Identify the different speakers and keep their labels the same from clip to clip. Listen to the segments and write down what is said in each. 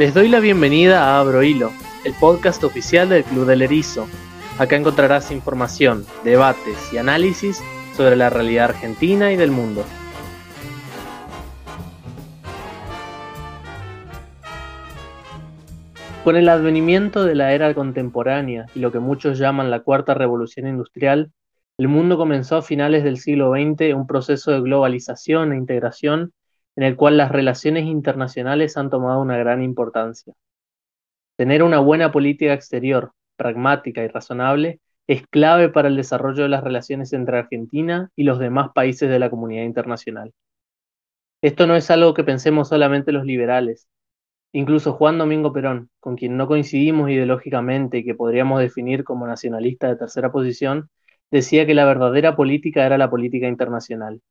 Speaker 1: Les doy la bienvenida a Abro Hilo, el podcast oficial del Club del Erizo. Acá encontrarás información, debates y análisis sobre la realidad argentina y del mundo. Con el advenimiento de la era contemporánea y lo que muchos llaman la cuarta revolución industrial, el mundo comenzó a finales del siglo XX un proceso de globalización e integración en el cual las relaciones internacionales han tomado una gran importancia. Tener una buena política exterior, pragmática y razonable, es clave para el desarrollo de las relaciones entre Argentina y los demás países de la comunidad internacional. Esto no es algo que pensemos solamente los liberales. Incluso Juan Domingo Perón, con quien no coincidimos ideológicamente y que podríamos definir como nacionalista de tercera posición, decía que la verdadera política era la política internacional.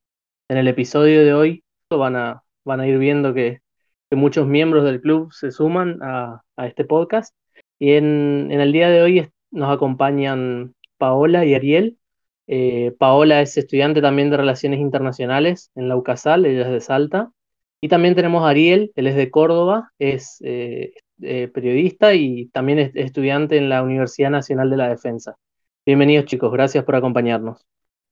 Speaker 1: En el episodio de hoy van a, ir viendo que, muchos miembros del club se suman a, este podcast. Y en, el día de hoy nos acompañan Paola y Ariel. Eh, Paola es estudiante también de Relaciones Internacionales en la UCASAL, ella es de Salta. Y también tenemos a Ariel, él es de Córdoba, es eh, eh, periodista y también es estudiante en la Universidad Nacional de la Defensa. Bienvenidos chicos, gracias por acompañarnos.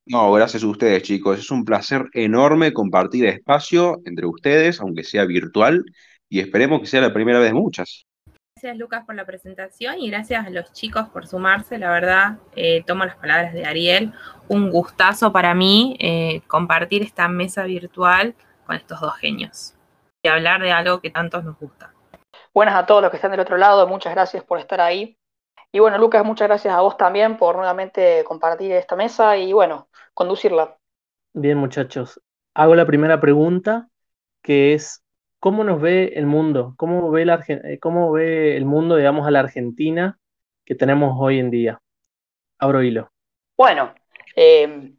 Speaker 2: No, gracias a ustedes chicos, es un placer enorme compartir espacio entre ustedes, aunque sea virtual, y esperemos que sea la primera vez de muchas.
Speaker 3: Gracias Lucas por la presentación y gracias a los chicos por sumarse, la verdad, eh, tomo las palabras de Ariel, un gustazo para mí eh, compartir esta mesa virtual con estos dos genios y hablar de algo que tantos nos gusta.
Speaker 4: Buenas a todos los que están del otro lado, muchas gracias por estar ahí. Y bueno, Lucas, muchas gracias a vos también por nuevamente compartir esta mesa y bueno, conducirla.
Speaker 1: Bien, muchachos. Hago la primera pregunta, que es, ¿cómo nos ve el mundo? ¿Cómo ve, la, eh, cómo ve el mundo, digamos, a la Argentina que tenemos hoy en día? Abro hilo.
Speaker 4: Bueno, em,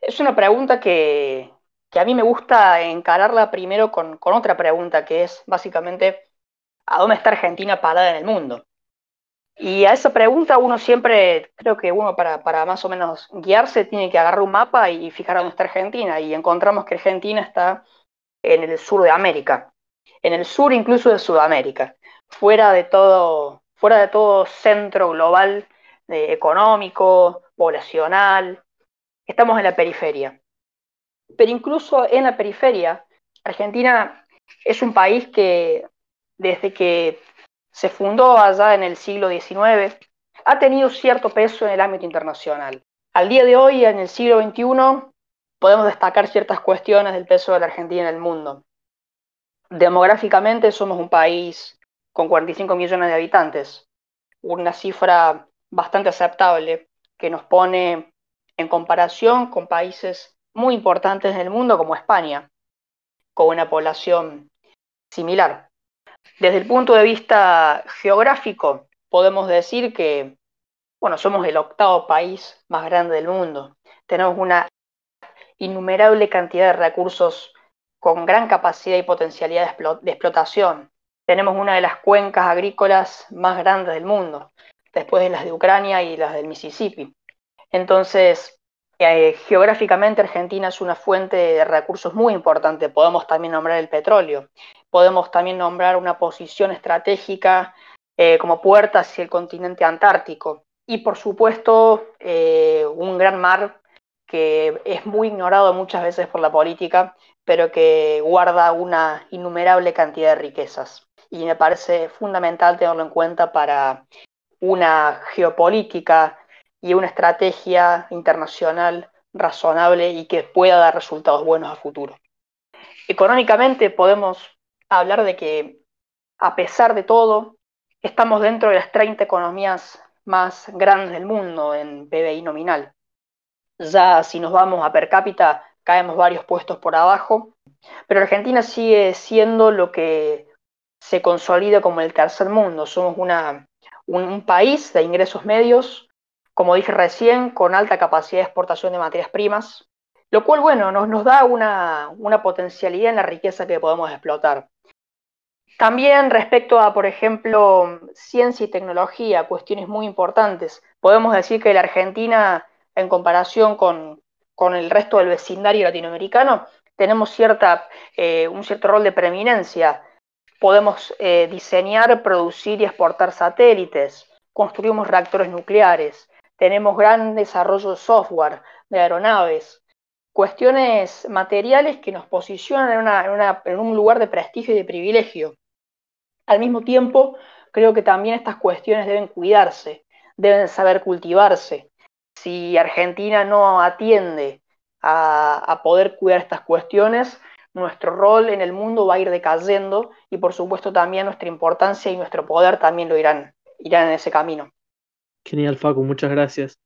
Speaker 4: es una pregunta que, a mí me gusta encararla primero con, con otra pregunta, que es básicamente, ¿a dónde está Argentina parada en el mundo? Y a esa pregunta uno siempre, creo que uno para, para, más o menos guiarse tiene que agarrar un mapa y fijar dónde está Argentina. Y encontramos que Argentina está en el sur de América, en el sur incluso de Sudamérica, fuera de todo, fuera de todo centro global económico, poblacional. Estamos en la periferia. Pero incluso en la periferia, Argentina es un país que desde que se fundó allá en el siglo XIX, ha tenido cierto peso en el ámbito internacional. Al día de hoy, en el siglo XXI, podemos destacar ciertas cuestiones del peso de la Argentina en el mundo. Demográficamente somos un país con 45 millones de habitantes, una cifra bastante aceptable que nos pone en comparación con países muy importantes en el mundo como España, con una población similar. Desde el punto de vista geográfico, podemos decir que, bueno, somos el octavo país más grande del mundo. Tenemos una innumerable cantidad de recursos con gran capacidad y potencialidad de explotación. Tenemos una de las cuencas agrícolas más grandes del mundo, después de las de Ucrania y las del Mississippi. Entonces, eh, geográficamente Argentina es una fuente de recursos muy importante. Podemos también nombrar el petróleo. Podemos también nombrar una posición estratégica eh, como puerta hacia el continente antártico. Y por supuesto, eh, un gran mar que es muy ignorado muchas veces por la política, pero que guarda una innumerable cantidad de riquezas. Y me parece fundamental tenerlo en cuenta para una geopolítica y una estrategia internacional razonable y que pueda dar resultados buenos a futuro. Económicamente podemos hablar de que, a pesar de todo, estamos dentro de las 30 economías más grandes del mundo en PBI nominal. Ya si nos vamos a per cápita, caemos varios puestos por abajo, pero Argentina sigue siendo lo que se consolida como el tercer mundo. Somos una, un, país de ingresos medios, como dije recién, con alta capacidad de exportación de materias primas, lo cual, bueno, nos, nos da una, una potencialidad en la riqueza que podemos explotar. También respecto a, por ejemplo, ciencia y tecnología, cuestiones muy importantes. Podemos decir que la Argentina, en comparación con, el resto del vecindario latinoamericano, tenemos cierta, eh, un cierto rol de preeminencia Podemos eh, diseñar, producir y exportar satélites, construimos reactores nucleares, tenemos gran desarrollo de software, de aeronaves, cuestiones materiales que nos posicionan en, un lugar de prestigio y de privilegio. Al mismo tiempo, creo que también estas cuestiones deben cuidarse, deben saber cultivarse. Si Argentina no atiende a, poder cuidar estas cuestiones, nuestro rol en el mundo va a ir decayendo y por supuesto también nuestra importancia y nuestro poder también lo irán, irán en ese camino.
Speaker 1: Genial, Facu, muchas gracias.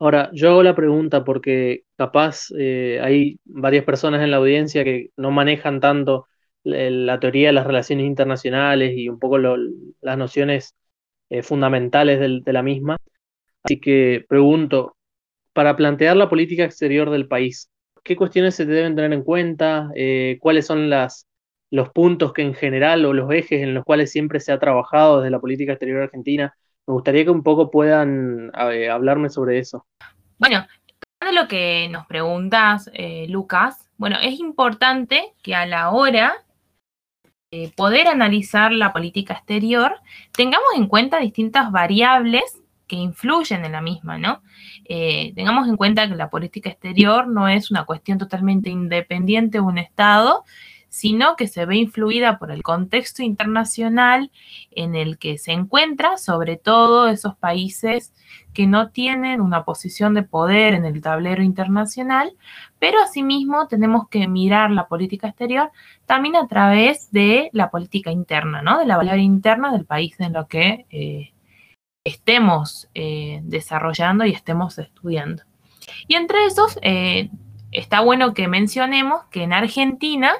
Speaker 1: Ahora, yo hago la pregunta porque capaz eh, hay varias personas en la audiencia que no manejan tanto la teoría de las relaciones internacionales y un poco las nociones eh, fundamentales de la misma. Así que pregunto, para plantear la política exterior del país, ¿qué cuestiones se deben tener en cuenta? Eh, ¿Cuáles son las, los puntos que en general o los ejes en los cuales siempre se ha trabajado desde la política exterior argentina? Me gustaría que un poco puedan hablarme sobre eso.
Speaker 3: Bueno, de lo que nos preguntas, eh, Lucas, bueno, es importante que a la hora de poder analizar la política exterior tengamos en cuenta distintas variables que influyen en la misma, ¿no? Eh, tengamos en cuenta que la política exterior no es una cuestión totalmente independiente de un Estado, sino que se ve influida por el contexto internacional en el que se encuentra, sobre todo esos países que no tienen una posición de poder en el tablero internacional, pero asimismo tenemos que mirar la política exterior también a través de la política interna, ¿no? De la valor interna del país en lo que eh, estemos eh, desarrollando y estemos estudiando. Y entre esos, eh, está bueno que mencionemos que en Argentina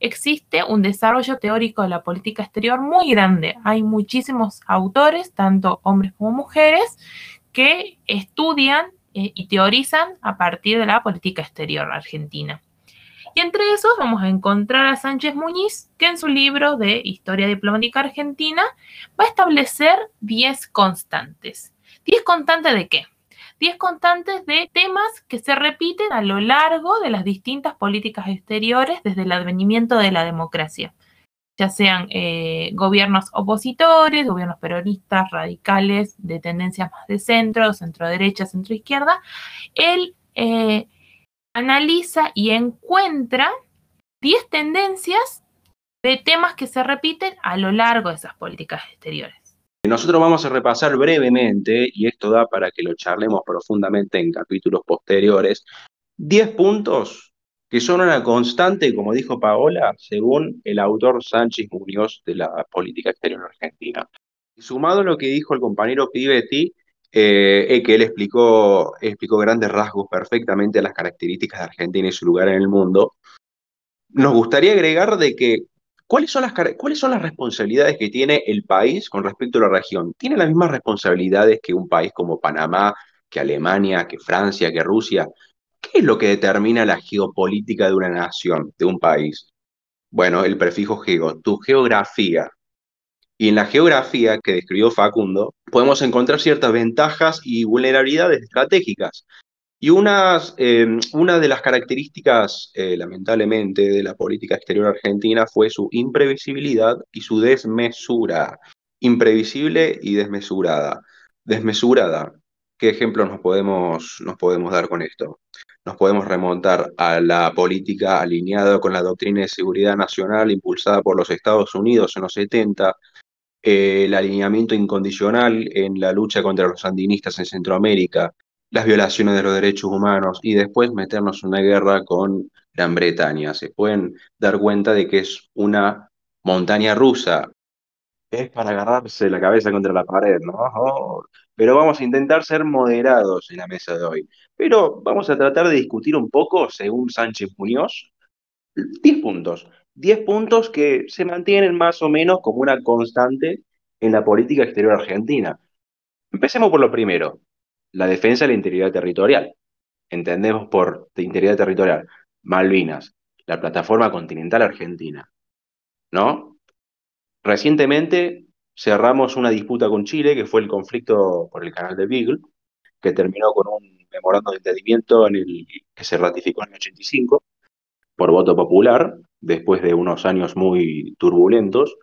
Speaker 3: existe un desarrollo teórico de la política exterior muy grande. Hay muchísimos autores, tanto hombres como mujeres, que estudian eh, y teorizan a partir de la política exterior argentina. Y entre esos vamos a encontrar a Sánchez Muñiz, que en su libro de Historia Diplomática Argentina va a establecer 10 constantes. ¿10 constantes de qué? 10 constantes de temas que se repiten a lo largo de las distintas políticas exteriores desde el advenimiento de la democracia, ya sean eh, gobiernos opositores, gobiernos peronistas, radicales, de tendencias más de centro, centro derecha, centro izquierda. Él eh, analiza y encuentra 10 tendencias de temas que se repiten a lo largo de esas políticas exteriores.
Speaker 2: Nosotros vamos a repasar brevemente, y esto da para que lo charlemos profundamente en capítulos posteriores, 10 puntos que son una constante, como dijo Paola, según el autor Sánchez Muñoz de la política exterior argentina. Sumado a lo que dijo el compañero Pivetti, eh, que él explicó, explicó grandes rasgos perfectamente las características de Argentina y su lugar en el mundo. Nos gustaría agregar de que ¿cuáles son, las, cuáles son las responsabilidades que tiene el país con respecto a la región. ¿Tiene las mismas responsabilidades que un país como Panamá, que Alemania, que Francia, que Rusia? ¿Qué es lo que determina la geopolítica de una nación, de un país? Bueno, el prefijo geo, tu geografía, y en la geografía que describió Facundo, podemos encontrar ciertas ventajas y vulnerabilidades estratégicas. Y eh, una de las características, eh, lamentablemente, de la política exterior argentina fue su imprevisibilidad y su desmesura. Imprevisible y desmesurada. Desmesurada. ¿Qué ejemplos nos podemos, nos podemos dar con esto? Nos podemos remontar a la política alineada con la doctrina de seguridad nacional impulsada por los Estados Unidos en los 70, el alineamiento incondicional en la lucha contra los sandinistas en Centroamérica, las violaciones de los derechos humanos y después meternos en una guerra con Gran Bretaña. Se pueden dar cuenta de que es una montaña rusa. Es para agarrarse la cabeza contra la pared, ¿no? Pero vamos a intentar ser moderados en la mesa de hoy. Pero vamos a tratar de discutir un poco, según Sánchez Muñoz, 10 puntos 10 puntos que se mantienen más o menos como una constante en la política exterior argentina. Empecemos por lo primero, la defensa de la integridad territorial. Entendemos por integridad territorial Malvinas, la plataforma continental argentina. ¿No? Recientemente cerramos una disputa con Chile, que fue el conflicto por el canal de Beagle, que terminó con un memorando de entendimiento en el que se ratificó en el 85 por voto popular, después de unos años muy turbulentos,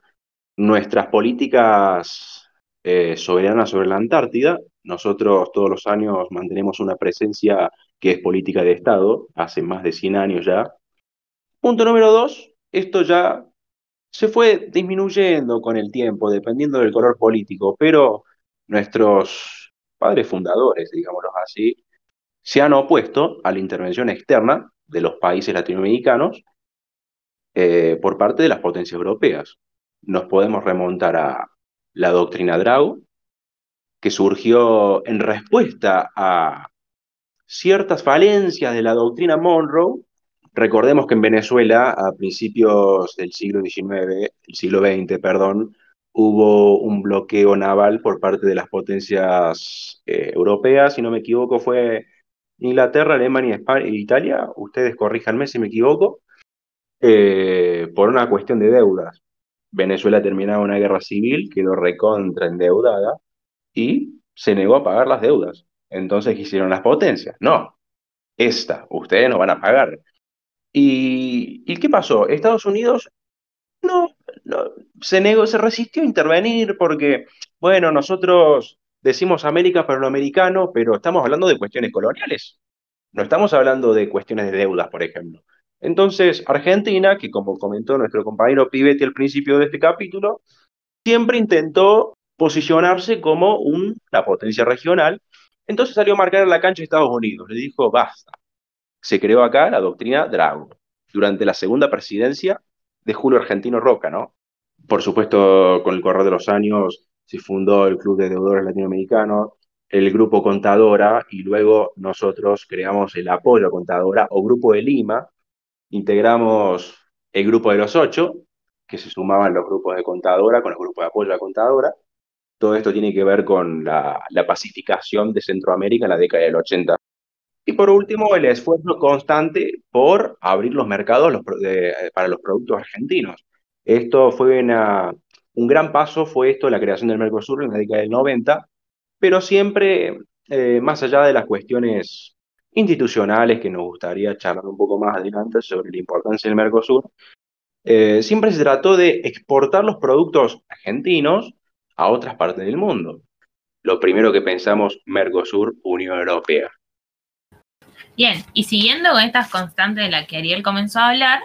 Speaker 2: nuestras políticas eh, soberanas sobre la Antártida. Nosotros todos los años mantenemos una presencia que es política de Estado, hace más de 100 años ya. Punto número dos, esto ya se fue disminuyendo con el tiempo, dependiendo del color político, pero nuestros padres fundadores, digámoslo así, se han opuesto a la intervención externa de los países latinoamericanos eh, por parte de las potencias europeas. Nos podemos remontar a la doctrina Drau, que surgió en respuesta a ciertas falencias de la doctrina Monroe. Recordemos que en Venezuela, a principios del siglo XIX, el siglo XX, perdón, hubo un bloqueo naval por parte de las potencias eh, europeas, si no me equivoco, fue Inglaterra, Alemania, España e Italia, ustedes corríjanme si me equivoco, eh, por una cuestión de deudas. Venezuela terminaba una guerra civil, quedó recontra endeudada y se negó a pagar las deudas. Entonces, ¿qué hicieron las potencias? No, esta, ustedes no van a pagar. ¿Y, ¿y qué pasó? Estados Unidos no, no, se negó, se resistió a intervenir porque, bueno, nosotros decimos América para lo americano, pero estamos hablando de cuestiones coloniales. No estamos hablando de cuestiones de deudas, por ejemplo. Entonces, Argentina, que como comentó nuestro compañero Pivetti al principio de este capítulo, siempre intentó posicionarse como una potencia regional. Entonces salió a marcar la cancha de Estados Unidos. Le dijo, basta. Se creó acá la doctrina Drago, durante la segunda presidencia de Julio Argentino Roca, ¿no? Por supuesto, con el correr de los años se fundó el Club de Deudores Latinoamericanos, el Grupo Contadora y luego nosotros creamos el Apoyo Contadora o Grupo de Lima, integramos el Grupo de los Ocho, que se sumaban los grupos de Contadora con el Grupo de Apoyo a Contadora. Todo esto tiene que ver con la, pacificación de Centroamérica en la década del 80. Y por último, el esfuerzo constante por abrir los mercados para los productos argentinos. Esto fue una, un gran paso, fue esto, la creación del Mercosur en la década del 90, pero siempre eh, más allá de las cuestiones institucionales que nos gustaría charlar un poco más adelante sobre la importancia del Mercosur, eh, siempre se trató de exportar los productos argentinos a otras partes del mundo. Lo primero que pensamos, Mercosur, Unión Europea.
Speaker 3: Bien, y siguiendo con estas constantes de las que Ariel comenzó a hablar,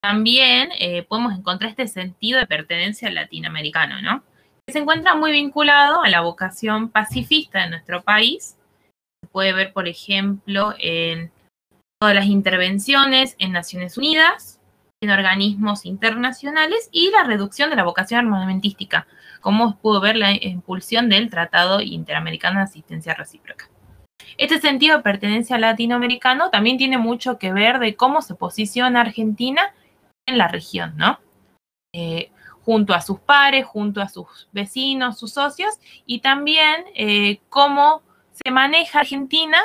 Speaker 3: también eh, podemos encontrar este sentido de pertenencia latinoamericano, ¿no? Que se encuentra muy vinculado a la vocación pacifista de nuestro país. Se puede ver, por ejemplo, en todas las intervenciones en Naciones Unidas, en organismos internacionales y la reducción de la vocación armamentística, como pudo ver la impulsión del Tratado Interamericano de Asistencia Recíproca. Este sentido de pertenencia latinoamericano también tiene mucho que ver de cómo se posiciona Argentina en la región, ¿no? Eh, junto a sus pares, junto a sus vecinos, sus socios, y también eh, cómo se maneja Argentina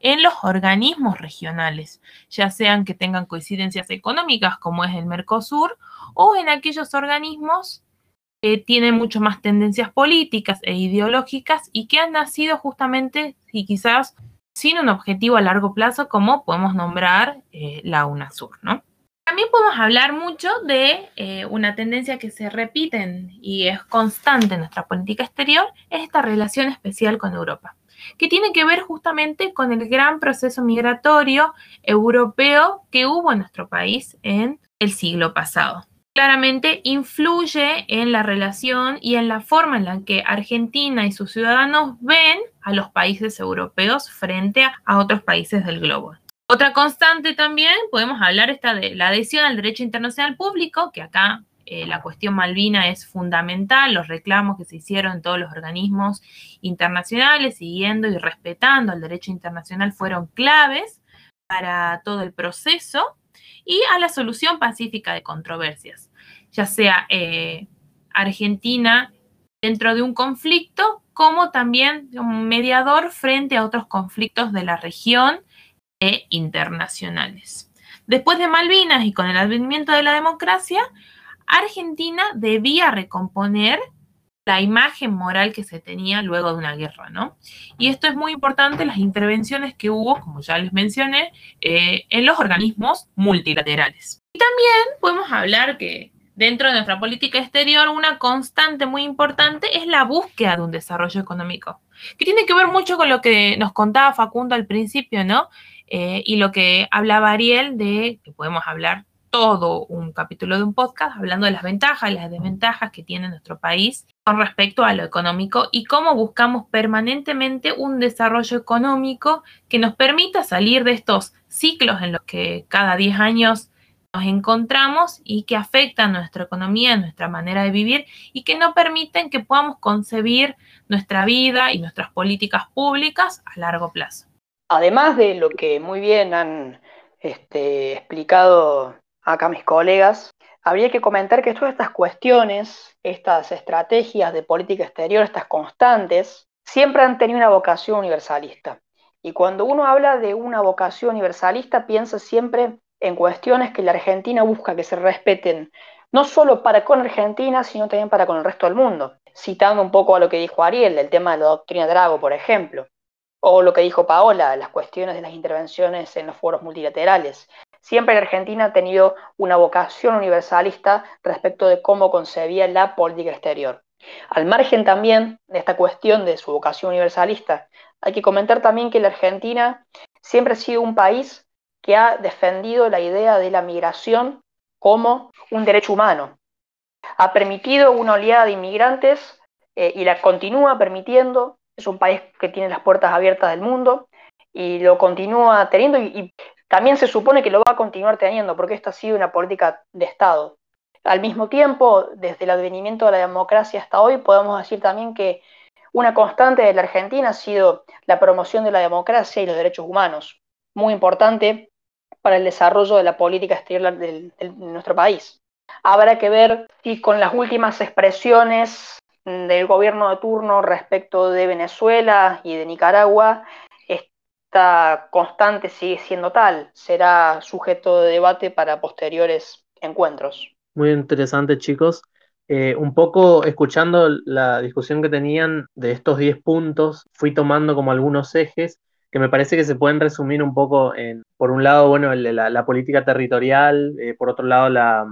Speaker 3: en los organismos regionales, ya sean que tengan coincidencias económicas como es el Mercosur, o en aquellos organismos que tienen mucho más tendencias políticas e ideológicas y que han nacido justamente y quizás sin un objetivo a largo plazo como podemos nombrar eh, la UNASUR, ¿no? También podemos hablar mucho de eh, una tendencia que se repite y es constante en nuestra política exterior, es esta relación especial con Europa, que tiene que ver justamente con el gran proceso migratorio europeo que hubo en nuestro país en el siglo pasado. Claramente influye en la relación y en la forma en la que Argentina y sus ciudadanos ven a los países europeos frente a otros países del globo. Otra constante también, podemos hablar esta de la adhesión al derecho internacional público, que acá eh, la cuestión Malvina es fundamental, los reclamos que se hicieron en todos los organismos internacionales, siguiendo y respetando el derecho internacional, fueron claves para todo el proceso y a la solución pacífica de controversias, ya sea eh, Argentina dentro de un conflicto, como también un mediador frente a otros conflictos de la región e internacionales. Después de Malvinas y con el advenimiento de la democracia, Argentina debía recomponer la imagen moral que se tenía luego de una guerra, ¿no? Y esto es muy importante, las intervenciones que hubo, como ya les mencioné, eh, en los organismos multilaterales. Y también podemos hablar que dentro de nuestra política exterior, una constante muy importante es la búsqueda de un desarrollo económico, que tiene que ver mucho con lo que nos contaba Facundo al principio, ¿no? Eh, y lo que hablaba Ariel de que podemos hablar todo un capítulo de un podcast hablando de las ventajas y las desventajas que tiene nuestro país con respecto a lo económico y cómo buscamos permanentemente un desarrollo económico que nos permita salir de estos ciclos en los que cada 10 años nos encontramos y que afectan nuestra economía, nuestra manera de vivir y que no permiten que podamos concebir nuestra vida y nuestras políticas públicas a largo plazo.
Speaker 4: Además de lo que muy bien han este, explicado acá mis colegas, habría que comentar que todas estas cuestiones, estas estrategias de política exterior, estas constantes, siempre han tenido una vocación universalista. Y cuando uno habla de una vocación universalista, piensa siempre en cuestiones que la Argentina busca que se respeten, no solo para con Argentina, sino también para con el resto del mundo. Citando un poco a lo que dijo Ariel, del tema de la doctrina Drago, por ejemplo, o lo que dijo Paola, las cuestiones de las intervenciones en los foros multilaterales. Siempre la Argentina ha tenido una vocación universalista respecto de cómo concebía la política exterior. Al margen también de esta cuestión de su vocación universalista, hay que comentar también que la Argentina siempre ha sido un país que ha defendido la idea de la migración como un derecho humano. Ha permitido una oleada de inmigrantes eh, y la continúa permitiendo. Es un país que tiene las puertas abiertas del mundo y lo continúa teniendo y también se supone que lo va a continuar teniendo, porque esta ha sido una política de Estado. Al mismo tiempo, desde el advenimiento de la democracia hasta hoy, podemos decir también que una constante de la Argentina ha sido la promoción de la democracia y los derechos humanos, muy importante para el desarrollo de la política exterior de, nuestro país. Habrá que ver si con las últimas expresiones del gobierno de turno respecto de Venezuela y de Nicaragua, esta constante sigue siendo tal, será sujeto de debate para posteriores encuentros.
Speaker 1: Muy interesante, chicos. Eh, un poco escuchando la discusión que tenían de estos 10 puntos, fui tomando como algunos ejes que me parece que se pueden resumir un poco en, por un lado, bueno, la, política territorial, eh, por otro lado, la,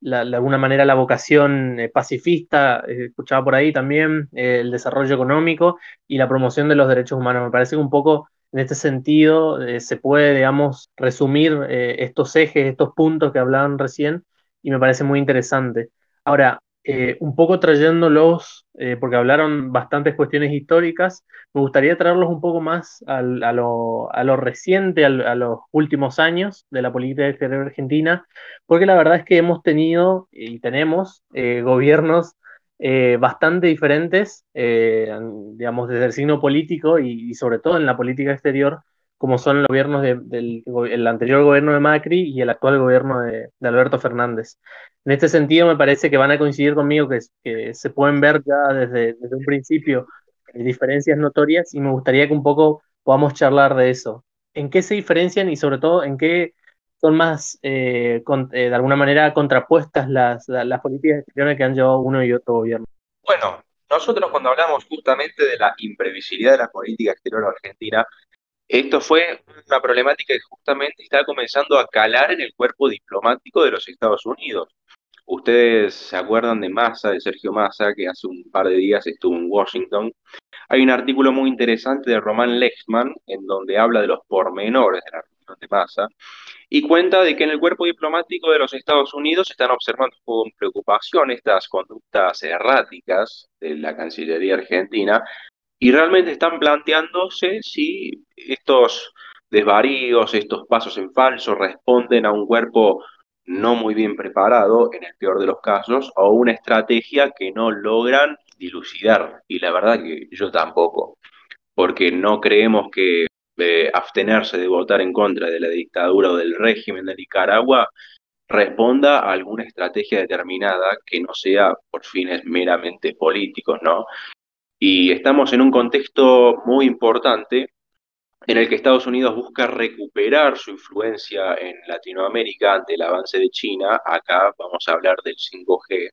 Speaker 1: de alguna manera la vocación eh, pacifista, escuchaba por ahí también, el desarrollo económico y la promoción de los derechos humanos. Me parece que un poco en este sentido, eh, se puede, digamos, resumir eh, estos ejes, estos puntos que hablaban recién, y me parece muy interesante. Ahora, eh, un poco trayéndolos, porque hablaron bastantes cuestiones históricas, me gustaría traerlos un poco más a, lo, a, lo, reciente, a, los últimos años de la política exterior argentina, porque la verdad es que hemos tenido y tenemos gobiernos eh, bastante diferentes, eh, digamos, desde el signo político y, sobre todo en la política exterior, como son los gobiernos del anterior gobierno de Macri y el actual gobierno de, Alberto Fernández. En este sentido, me parece que van a coincidir conmigo que, se pueden ver ya desde, desde un principio eh, diferencias notorias y me gustaría que un poco podamos charlar de eso. ¿En qué se diferencian y sobre todo en qué son más, eh, eh, de alguna manera, contrapuestas las, las, políticas exteriores que han llevado uno y otro gobierno.
Speaker 2: Bueno, nosotros cuando hablamos justamente de la imprevisibilidad de la política exterior argentina, esto fue una problemática que justamente está comenzando a calar en el cuerpo diplomático de los Estados Unidos. Ustedes se acuerdan de Massa, de Sergio Massa, que hace un par de días estuvo en Washington. Hay un artículo muy interesante de Román Lexman en donde habla de los pormenores de la reunión de Massa y cuenta de que en el cuerpo diplomático de los Estados Unidos están observando con preocupación estas conductas erráticas de la Cancillería argentina y realmente están planteándose si estos desvaríos, estos pasos en falso responden a un cuerpo no muy bien preparado, en el peor de los casos, o una estrategia que no logran dilucidar. Y la verdad que yo tampoco, porque no creemos que abstenerse de votar en contra de la dictadura o del régimen de Nicaragua responda a alguna estrategia determinada que no sea por fines meramente políticos, ¿no? Y estamos en un contexto muy importante en el que Estados Unidos busca recuperar su influencia en Latinoamérica ante el avance de China. Acá vamos a hablar del 5G,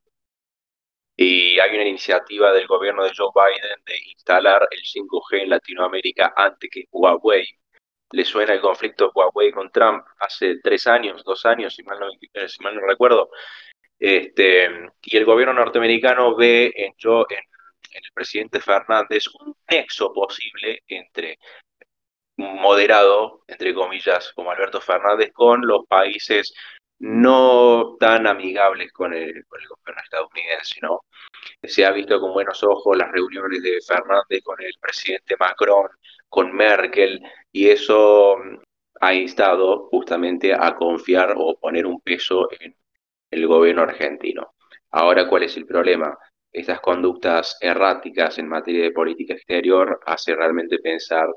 Speaker 2: y hay una iniciativa del gobierno de Joe Biden de instalar el 5G en Latinoamérica antes que Huawei. Le suena el conflicto Huawei con Trump hace tres años, dos años, si mal no, eh, si mal no recuerdo. Este, y el gobierno norteamericano ve en, yo, en, en el presidente Fernández un nexo posible entre moderado, entre comillas, como Alberto Fernández, con los países no tan amigables con el, con el gobierno estadounidense, ¿no? Se ha visto con buenos ojos las reuniones de Fernández con el presidente Macron, con Merkel, y eso mm, ha instado justamente a confiar o poner un peso en el gobierno argentino. Ahora, ¿cuál es el problema? Estas conductas erráticas en materia de política exterior hace realmente pensar,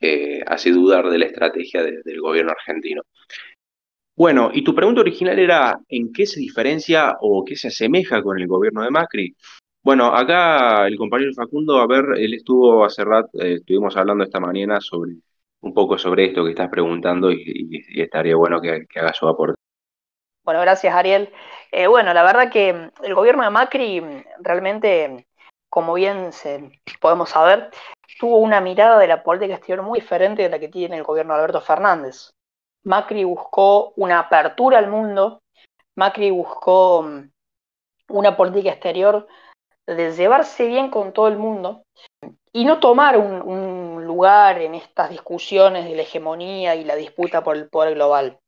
Speaker 2: eh, hace dudar de la estrategia del gobierno argentino. Bueno, y tu pregunta original era, ¿en qué se diferencia o qué se asemeja con el gobierno de Macri? Bueno, acá el compañero Facundo, a ver, él estuvo hace rato, eh, estuvimos hablando esta mañana sobre un poco sobre esto que estás preguntando y, estaría bueno que, haga su aporte.
Speaker 4: Bueno, gracias Ariel. Eh, bueno, la verdad que el gobierno de Macri realmente, como bien se, podemos saber, tuvo una mirada de la política exterior muy diferente de la que tiene el gobierno de Alberto Fernández. Macri buscó una apertura al mundo, Macri buscó mm, una política exterior de llevarse bien con todo el mundo y no tomar un, lugar en estas discusiones de la hegemonía y la disputa por el poder global.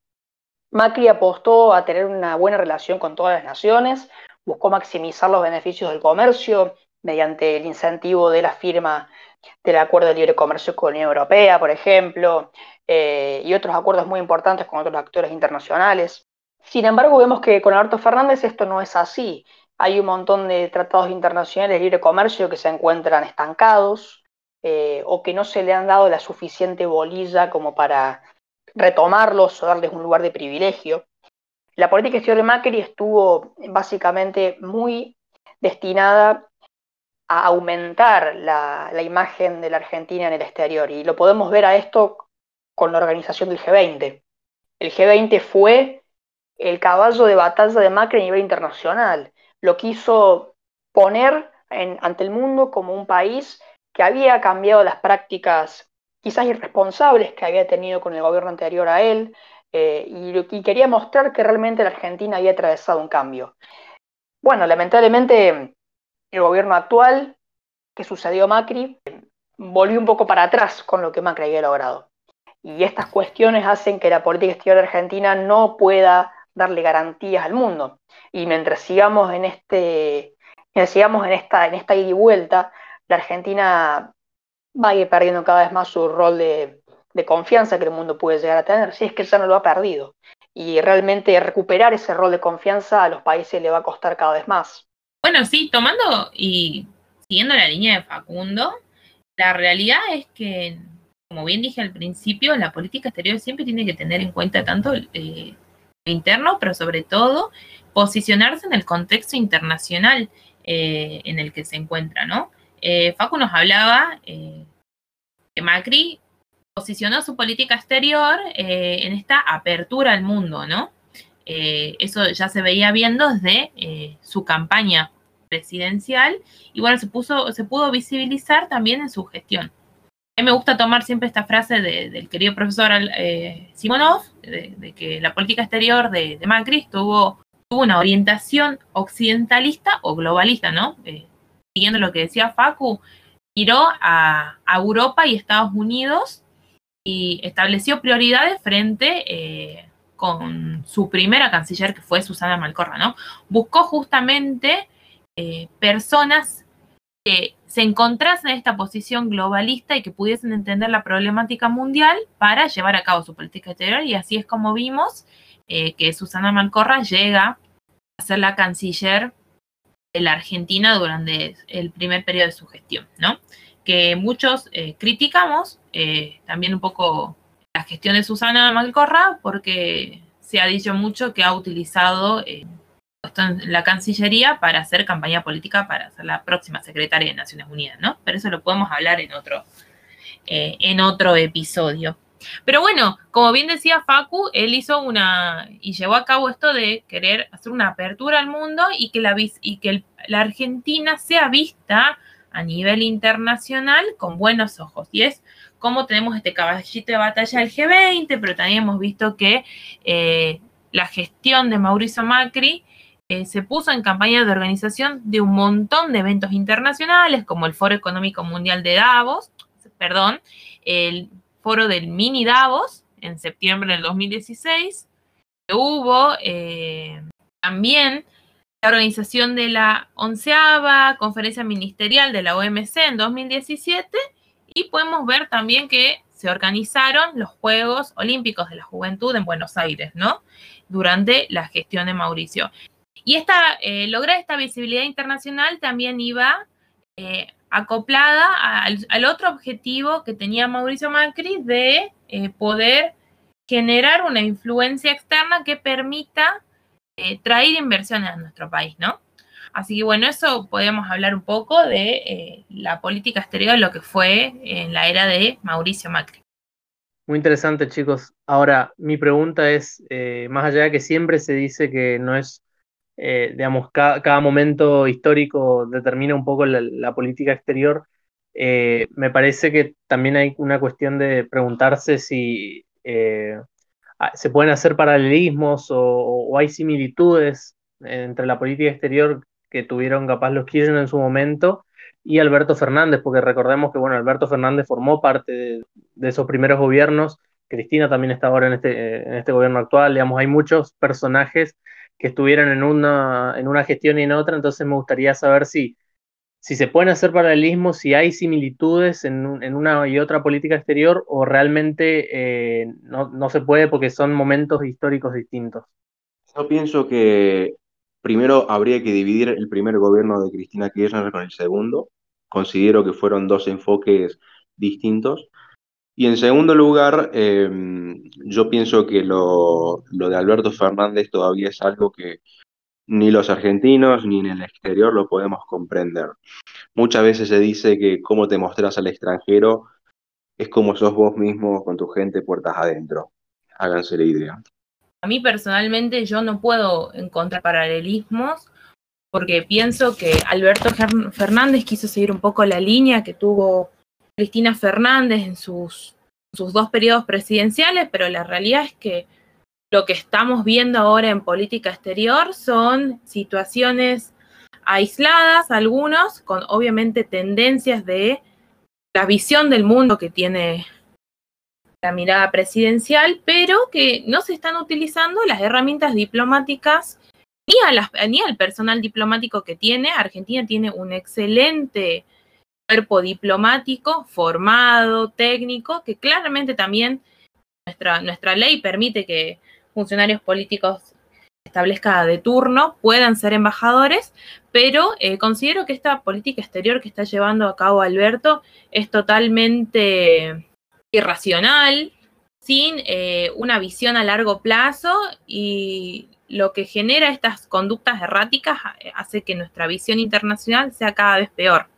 Speaker 4: Macri apostó a tener una buena relación con todas las naciones, buscó maximizar los beneficios del comercio mediante el incentivo de la firma del Acuerdo de Libre Comercio con la Unión Europea, por ejemplo, eh, y otros acuerdos muy importantes con otros actores internacionales. Sin embargo, vemos que con Alberto Fernández esto no es así. Hay un montón de tratados internacionales de libre comercio que se encuentran estancados eh, o que no se le han dado la suficiente bolilla como para retomarlos o darles un lugar de privilegio. La política exterior de Macri estuvo básicamente muy destinada a aumentar la, la, imagen de la Argentina en el exterior y lo podemos ver a esto con la organización del G20. El G20 fue el caballo de batalla de Macri a nivel internacional. Lo quiso poner ante el mundo como un país que había cambiado las prácticas quizás irresponsables que había tenido con el gobierno anterior a él, eh, y, y, quería mostrar que realmente la Argentina había atravesado un cambio. Bueno, lamentablemente el gobierno actual que sucedió Macri volvió un poco para atrás con lo que Macri había logrado. Y estas cuestiones hacen que la política exterior argentina no pueda darle garantías al mundo. Y mientras sigamos en este, sigamos en esta, en esta ida y vuelta, la Argentina va a ir perdiendo cada vez más su rol de, de confianza que el mundo puede llegar a tener, si es que ya no lo ha perdido. Y realmente recuperar ese rol de confianza a los países le va a costar cada vez más.
Speaker 3: Bueno, sí, tomando y siguiendo la línea de Facundo, la realidad es que como bien dije al principio, la política exterior siempre tiene que tener en cuenta tanto eh, lo interno, pero sobre todo posicionarse en el contexto internacional eh, en el que se encuentra, ¿no? Eh, Facu nos hablaba que Macri posicionó su política exterior en esta apertura al mundo, ¿no? eso ya se veía viendo desde su campaña presidencial y bueno, se, puso, se pudo visibilizar también en su gestión. A mí me gusta tomar siempre esta frase del querido profesor eh, Simonov, de, que la política exterior de, Macri tuvo, tuvo, una orientación occidentalista o globalista, ¿no? Eh, siguiendo lo que decía Facu, miró a, Europa y Estados Unidos y estableció prioridades frente eh, con su primera canciller, que fue Susana Malcorra, ¿no? Buscó justamente personas que se encontrasen en esta posición globalista y que pudiesen entender la problemática mundial para llevar a cabo su política exterior. Y así es como vimos eh, que Susana Malcorra llega a ser la canciller de la Argentina durante el primer periodo de su gestión, ¿no? Que muchos eh, criticamos eh, también un poco la gestión de Susana Malcorra porque se ha dicho mucho que ha utilizado la Cancillería para hacer campaña política para ser la próxima secretaria de Naciones Unidas, ¿no? Pero eso lo podemos hablar en otro, eh, en otro episodio. Pero bueno, como bien decía Facu, él hizo una y llevó a cabo esto de querer hacer una apertura al mundo y que la, y que la Argentina sea vista a nivel internacional con buenos ojos. Y es como tenemos este caballito de batalla del G20, pero también hemos visto que eh, la gestión de Mauricio Macri eh, se puso en campaña de organización de un montón de eventos internacionales, como el Foro Económico Mundial de Davos, perdón, el Foro del Mini Davos en septiembre del 2016. Hubo eh, también la organización de la onceava conferencia ministerial de la OMC en 2017 y podemos ver también que se organizaron los Juegos Olímpicos de la Juventud en Buenos Aires, ¿no? Durante la gestión de Mauricio. Y esta, eh, lograr esta visibilidad internacional también iba eh, acoplada al, otro objetivo que tenía Mauricio Macri de eh, poder generar una influencia externa que permita traer inversiones a nuestro país, ¿no? Así que bueno, eso podemos hablar un poco de la política exterior, lo que fue en la era de Mauricio Macri.
Speaker 1: Muy interesante, chicos. Ahora, mi pregunta es, más allá de que siempre se dice que no es eh, digamos, cada, momento histórico determina un poco la, política exterior, eh, me parece que también hay una cuestión de preguntarse si eh, se pueden hacer paralelismos o, hay similitudes entre la política exterior que tuvieron capaz los Kirchner en su momento y Alberto Fernández, porque recordemos que bueno, Alberto Fernández formó parte de, de esos primeros gobiernos, Cristina también está ahora en este, en este gobierno actual, digamos, hay muchos personajes que estuvieran en una, en una gestión y en otra, entonces me gustaría saber si, si se pueden hacer paralelismos, si hay similitudes en, una y otra política exterior o realmente eh, no, se puede porque son momentos históricos distintos.
Speaker 2: Yo pienso que primero habría que dividir el primer gobierno de Cristina Kirchner con el segundo. Considero que fueron dos enfoques distintos. Y en segundo lugar, em, yo pienso que lo, de Alberto Fernández todavía es algo que ni los argentinos ni en el exterior lo podemos comprender. Muchas veces se dice que cómo te mostrás al extranjero es como sos vos mismo con tu gente puertas adentro. Háganse la idea.
Speaker 3: A mí personalmente yo no puedo encontrar paralelismos porque pienso que Alberto Fernández quiso seguir un poco la línea que tuvo Cristina Fernández en sus, sus dos periodos presidenciales, pero la realidad es que lo que estamos viendo ahora en política exterior son situaciones aisladas, algunos, con obviamente tendencias de la visión del mundo que tiene la mirada presidencial, pero que no se están utilizando las herramientas diplomáticas ni, ni al personal diplomático que tiene. Argentina tiene un excelente cuerpo diplomático formado, técnico, que claramente también nuestra, nuestra ley permite que funcionarios políticos establezca de turno puedan ser embajadores, pero eh, considero que esta política exterior que está llevando a cabo Alberto es totalmente irracional, sin eh, una visión a largo plazo y lo que genera estas conductas erráticas hace que nuestra visión internacional sea cada vez peor.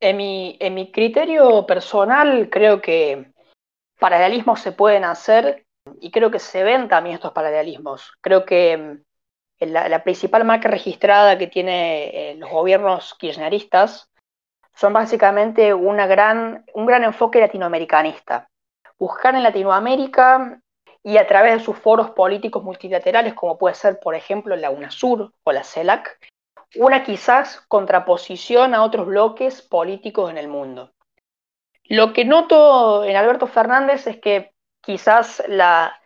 Speaker 4: En mi, criterio personal, creo que paralelismos se pueden hacer y creo que se ven también estos paralelismos. Creo que mm, la, principal marca registrada que tiene eh, los gobiernos kirchneristas son básicamente un gran enfoque latinoamericanista. Buscar en Latinoamérica y a través de sus foros políticos multilaterales, como puede ser, por ejemplo, la UNASUR o la CELAC, una quizás contraposición a otros bloques políticos en el mundo. Lo que noto en Alberto Fernández es que quizás la,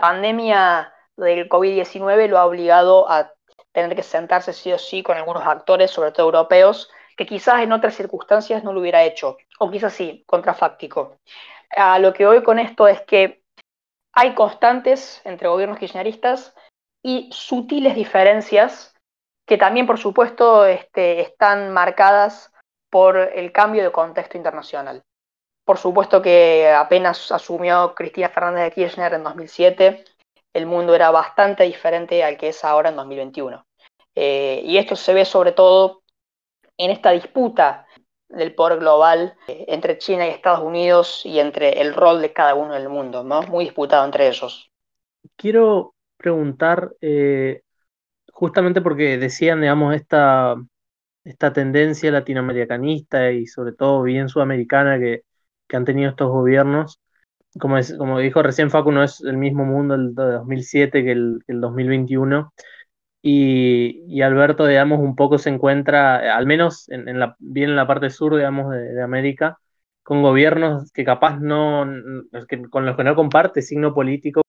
Speaker 4: pandemia del COVID-19 lo ha obligado a tener que sentarse sí o sí con algunos actores, sobre todo europeos, que quizás en otras circunstancias no lo hubiera hecho, o quizás sí, contrafáctico. A lo que voy con esto es que hay constantes entre gobiernos kirchneristas y sutiles diferencias que también, por supuesto, este, están marcadas por el cambio de contexto internacional. Por supuesto que apenas asumió Cristina Fernández de Kirchner en 2007, el mundo era bastante diferente al que es ahora en 2021. Eh, y esto se ve sobre todo en esta disputa del poder global eh, entre China y Estados Unidos y entre el rol de cada uno en el mundo, ¿no? muy disputado entre ellos.
Speaker 1: Quiero preguntar, eh, justamente porque decían, digamos, esta, esta tendencia latinoamericanista y sobre todo bien sudamericana que, han tenido estos gobiernos. Como, es, como dijo recién Facu, no es el mismo mundo el de 2007 que el, el 2021. Y, Alberto, digamos, un poco se encuentra, al menos bien en la parte sur, digamos, de, América, con gobiernos que capaz no, con los que no comparte signo político,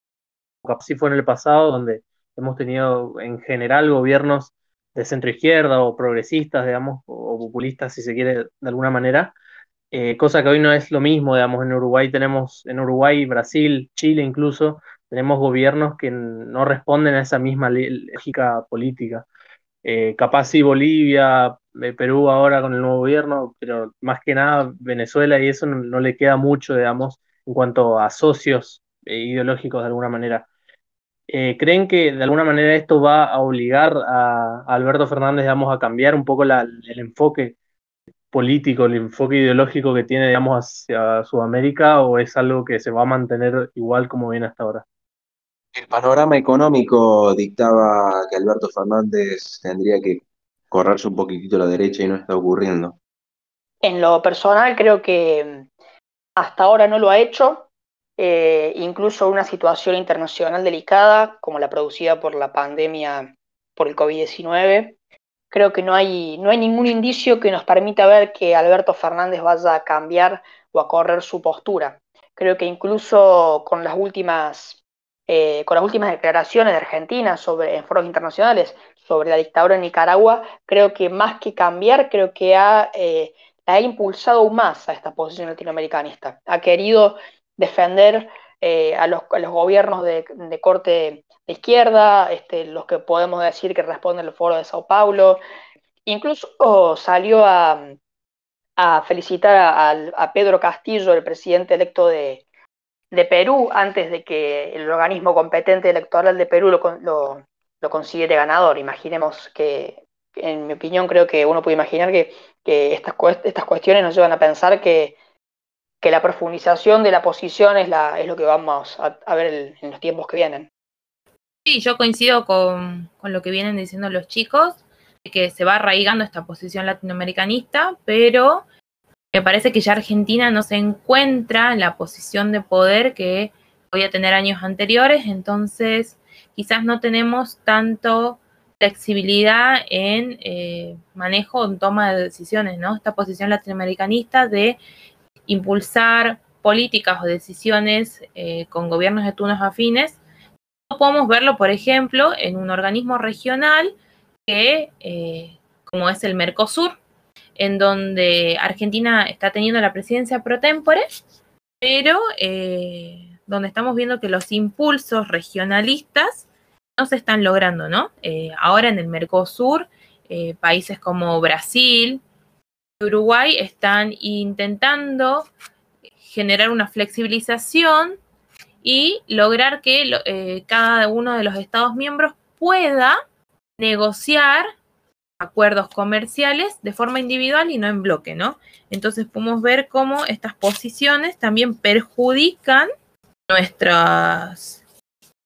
Speaker 1: capaz sí fue en el pasado, donde hemos tenido en general gobiernos de centro izquierda o progresistas, digamos, o populistas, si se quiere, de alguna manera, eh, cosa que hoy no es lo mismo, digamos, en Uruguay tenemos, en Uruguay, Brasil, Chile incluso, tenemos gobiernos que no responden a esa misma lógica política. Eh, capaz sí Bolivia, eh, Perú ahora con el nuevo gobierno, pero más que nada Venezuela y eso no, le queda mucho, digamos, en cuanto a socios ideológicos de alguna manera. ¿Creen que de alguna manera esto va a obligar a, Alberto Fernández, digamos, a cambiar un poco el enfoque político, el enfoque ideológico que tiene, digamos, hacia Sudamérica o es algo que se va a mantener igual como viene hasta ahora?
Speaker 2: El panorama económico dictaba que Alberto Fernández tendría que correrse un poquitito a la derecha y no está ocurriendo.
Speaker 4: En lo personal creo que hasta ahora no lo ha hecho, eh, incluso una situación internacional delicada como la producida por la pandemia por el COVID-19 creo que no hay, no hay ningún indicio que nos permita ver que Alberto Fernández vaya a cambiar o a correr su postura. Creo que incluso con las últimas, eh, con las últimas declaraciones de Argentina sobre, en foros internacionales sobre la dictadura en Nicaragua, creo que más que cambiar, creo que ha, eh, ha impulsado aún más a esta posición latinoamericanista. Ha querido defender eh, a, los, gobiernos de, corte de izquierda, este, los que podemos decir que responden al foro de Sao Paulo. Incluso salió a, felicitar a, Pedro Castillo, el presidente electo de, Perú, antes de que el organismo competente electoral de Perú lo, lo, considere ganador. Imaginemos que, en mi opinión, creo que uno puede imaginar que, estas, estas cuestiones nos llevan a pensar que que la profundización de la posición es, la, es lo que vamos a, ver en los tiempos que vienen.
Speaker 3: Sí, yo coincido con, lo que vienen diciendo los chicos, que se va arraigando esta posición latinoamericanista, pero me parece que ya Argentina no se encuentra en la posición de poder que podía tener años anteriores, entonces quizás no tenemos tanto flexibilidad en eh, manejo, en toma de decisiones, ¿no? Esta posición latinoamericanista de impulsar políticas o decisiones eh, con gobiernos de turnos afines. No podemos verlo, por ejemplo, en un organismo regional que, eh, como es el Mercosur, en donde Argentina está teniendo la presidencia pro tempore, pero eh, donde estamos viendo que los impulsos regionalistas no se están logrando, ¿no? ahora en el Mercosur, países como Brasil, Uruguay están intentando generar una flexibilización y lograr que eh, cada uno de los Estados miembros pueda negociar acuerdos comerciales de forma individual y no en bloque, ¿no? Entonces podemos ver cómo estas posiciones también perjudican nuestras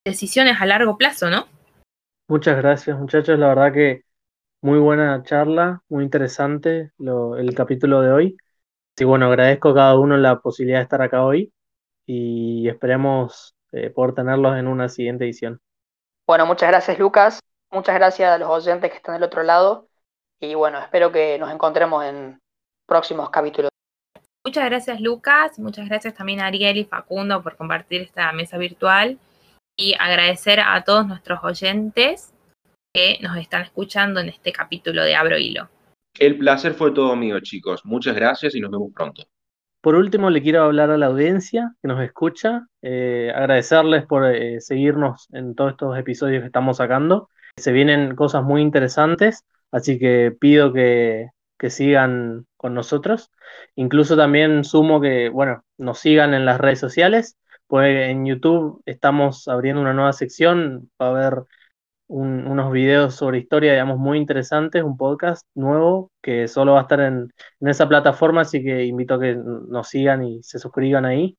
Speaker 3: decisiones a largo plazo, ¿no?
Speaker 1: Muchas gracias, muchachos. La verdad que muy buena charla, muy interesante el capítulo de hoy. Y bueno, agradezco a cada uno la posibilidad de estar acá hoy y esperemos eh, poder tenerlos en una siguiente edición.
Speaker 4: Bueno, muchas gracias Lucas, muchas gracias a los oyentes que están del otro lado y bueno, espero que nos encontremos en próximos capítulos.
Speaker 3: Muchas gracias Lucas, muchas gracias también a Ariel y Facundo por compartir esta mesa virtual y agradecer a todos nuestros oyentes que nos están escuchando en este capítulo de Abro Hilo.
Speaker 2: El placer fue todo mío, chicos. Muchas gracias y nos vemos pronto.
Speaker 1: Por último, le quiero hablar a la audiencia que nos escucha, eh, agradecerles por eh, seguirnos en todos estos episodios que estamos sacando. Se vienen cosas muy interesantes, así que pido que, que sigan con nosotros. Incluso también sumo que, bueno, nos sigan en las redes sociales, pues en YouTube estamos abriendo una nueva sección, va a haber unos videos sobre historia, digamos, muy interesantes, un podcast nuevo que solo va a estar en, esa plataforma, así que invito a que nos sigan y se suscriban ahí.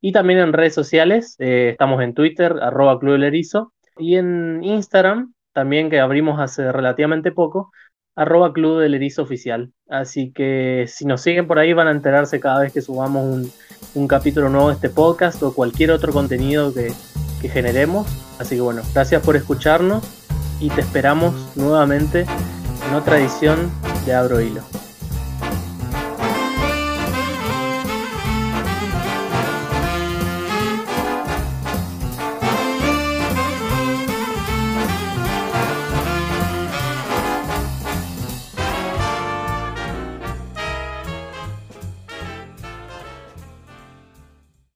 Speaker 1: Y también en redes sociales, eh, estamos en Twitter, arroba Club Erizo, y en Instagram, también que abrimos hace relativamente poco, arroba Club del Erizo Oficial. Así que si nos siguen por ahí van a enterarse cada vez que subamos un, un capítulo nuevo de este podcast o cualquier otro contenido que, que generemos. Así que bueno, gracias por escucharnos y te esperamos nuevamente en otra edición de Abro Hilo.